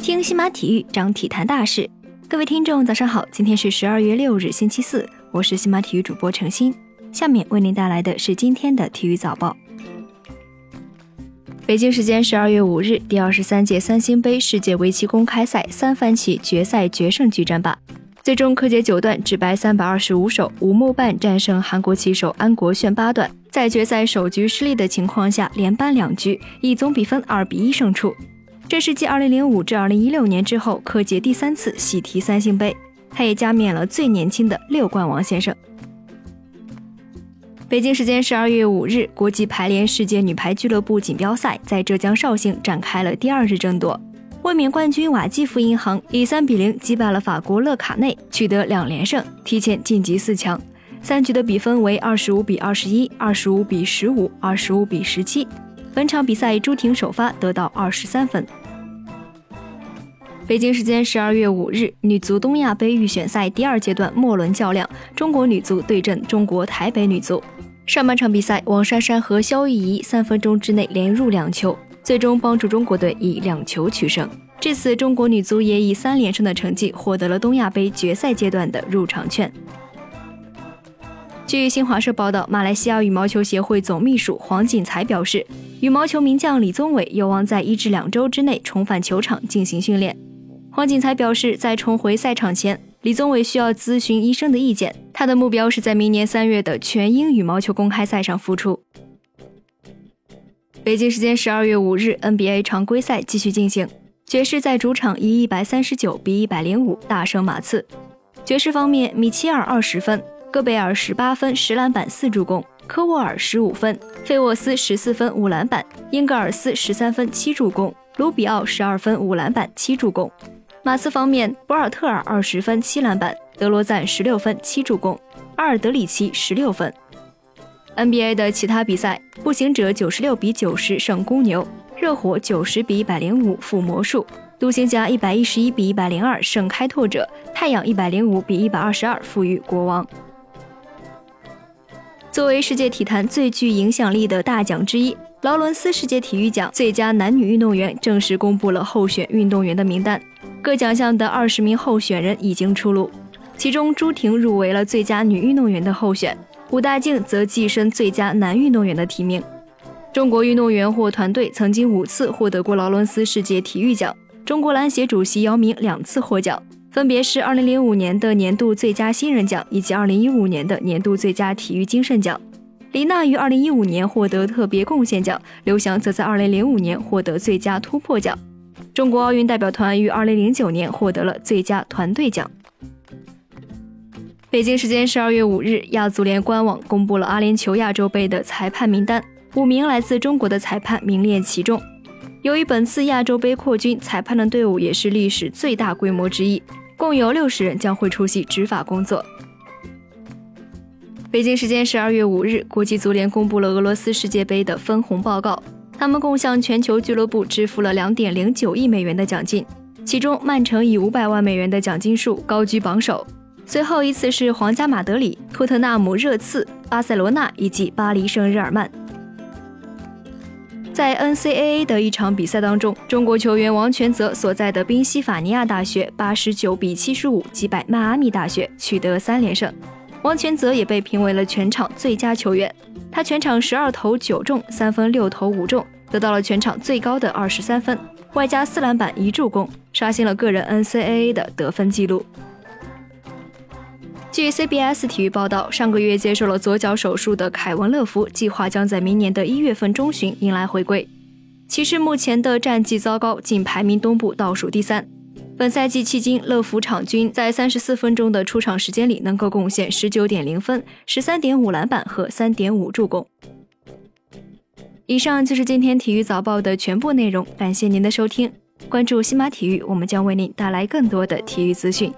听西马体育，讲体坛大事。各位听众，早上好，今天是十二月六日，星期四，我是西马体育主播程鑫。下面为您带来的是今天的体育早报。北京时间十二月五日，第二十三届三星杯世界围棋公开赛三番棋决赛决胜局战罢，最终柯洁九段只白三百二十五手，五目半战胜韩国棋手安国炫八段，在决赛首局失利的情况下，连扳两局，以总比分二比一胜出。这是继二零零五至二零一六年之后，柯洁第三次喜提三星杯，他也加冕了最年轻的六冠王先生。北京时间十二月五日，国际排联世界女排俱乐部锦标赛在浙江绍兴展开了第二日争夺。卫冕冠军瓦基弗银行以三比零击败了法国勒卡内，取得两连胜，提前晋级四强。三局的比分为二十五比二十一、二十五比十五、二十五比十七。本场比赛朱婷首发得到二十三分。北京时间十二月五日，女足东亚杯预选赛第二阶段末轮较量，中国女足对阵中国台北女足。上半场比赛，王珊珊和肖艺怡三分钟之内连入两球，最终帮助中国队以两球取胜。至此，中国女足也以三连胜的成绩获得了东亚杯决赛阶段的入场券。据新华社报道，马来西亚羽毛球协会总秘书黄锦才表示，羽毛球名将李宗伟有望在一至两周之内重返球场进行训练。黄锦才表示，在重回赛场前。李宗伟需要咨询医生的意见，他的目标是在明年三月的全英羽毛球公开赛上复出。北京时间十二月五日，NBA 常规赛继续进行，爵士在主场以一百三十九比一百零五大胜马刺。爵士方面，米切尔二十分，戈贝尔十八分十篮板四助攻，科沃尔十五分，费沃斯十四分五篮板，英格尔斯十三分七助攻，卢比奥十二分五篮板七助攻。马刺方面，博尔特尔二十分七篮板，德罗赞十六分七助攻，阿尔德里奇十六分。NBA 的其他比赛，步行者九十六比九十胜公牛，热火九十比一百零五负魔术，独行侠一百一十一比一百零二胜开拓者，太阳一百零五比一百二十二负于国王。作为世界体坛最具影响力的大奖之一，劳伦斯世界体育奖最佳男女运动员正式公布了候选运动员的名单。各奖项的二十名候选人已经出炉，其中朱婷入围了最佳女运动员的候选，武大靖则跻身最佳男运动员的提名。中国运动员或团队曾经五次获得过劳伦斯世界体育奖，中国篮协主席姚明两次获奖，分别是2005年的年度最佳新人奖以及2015年的年度最佳体育精神奖。李娜于2015年获得特别贡献奖，刘翔则在2005年获得最佳突破奖。中国奥运代表团于二零零九年获得了最佳团队奖。北京时间十二月五日，亚足联官网公布了阿联酋亚洲杯的裁判名单，五名来自中国的裁判名列其中。由于本次亚洲杯扩军，裁判的队伍也是历史最大规模之一，共有六十人将会出席执法工作。北京时间十二月五日，国际足联公布了俄罗斯世界杯的分红报告。他们共向全球俱乐部支付了两点零九亿美元的奖金，其中曼城以五百万美元的奖金数高居榜首，随后一次是皇家马德里、托特纳姆热刺、巴塞罗那以及巴黎圣日耳曼。在 NCAA 的一场比赛当中，中国球员王全泽所在的宾夕法尼亚大学八十九比七十五击败迈阿密大学，取得三连胜。王全泽也被评为了全场最佳球员。他全场十二投九中，三分六投五中，得到了全场最高的二十三分，外加四篮板一助攻，刷新了个人 NCAA 的得分记录。据 CBS 体育报道，上个月接受了左脚手术的凯文·乐福，计划将在明年的一月份中旬迎来回归。骑士目前的战绩糟糕，仅排名东部倒数第三。本赛季迄今，乐福场均在三十四分钟的出场时间里，能够贡献十九点零分、十三点五篮板和三点五助攻。以上就是今天体育早报的全部内容，感谢您的收听。关注西马体育，我们将为您带来更多的体育资讯。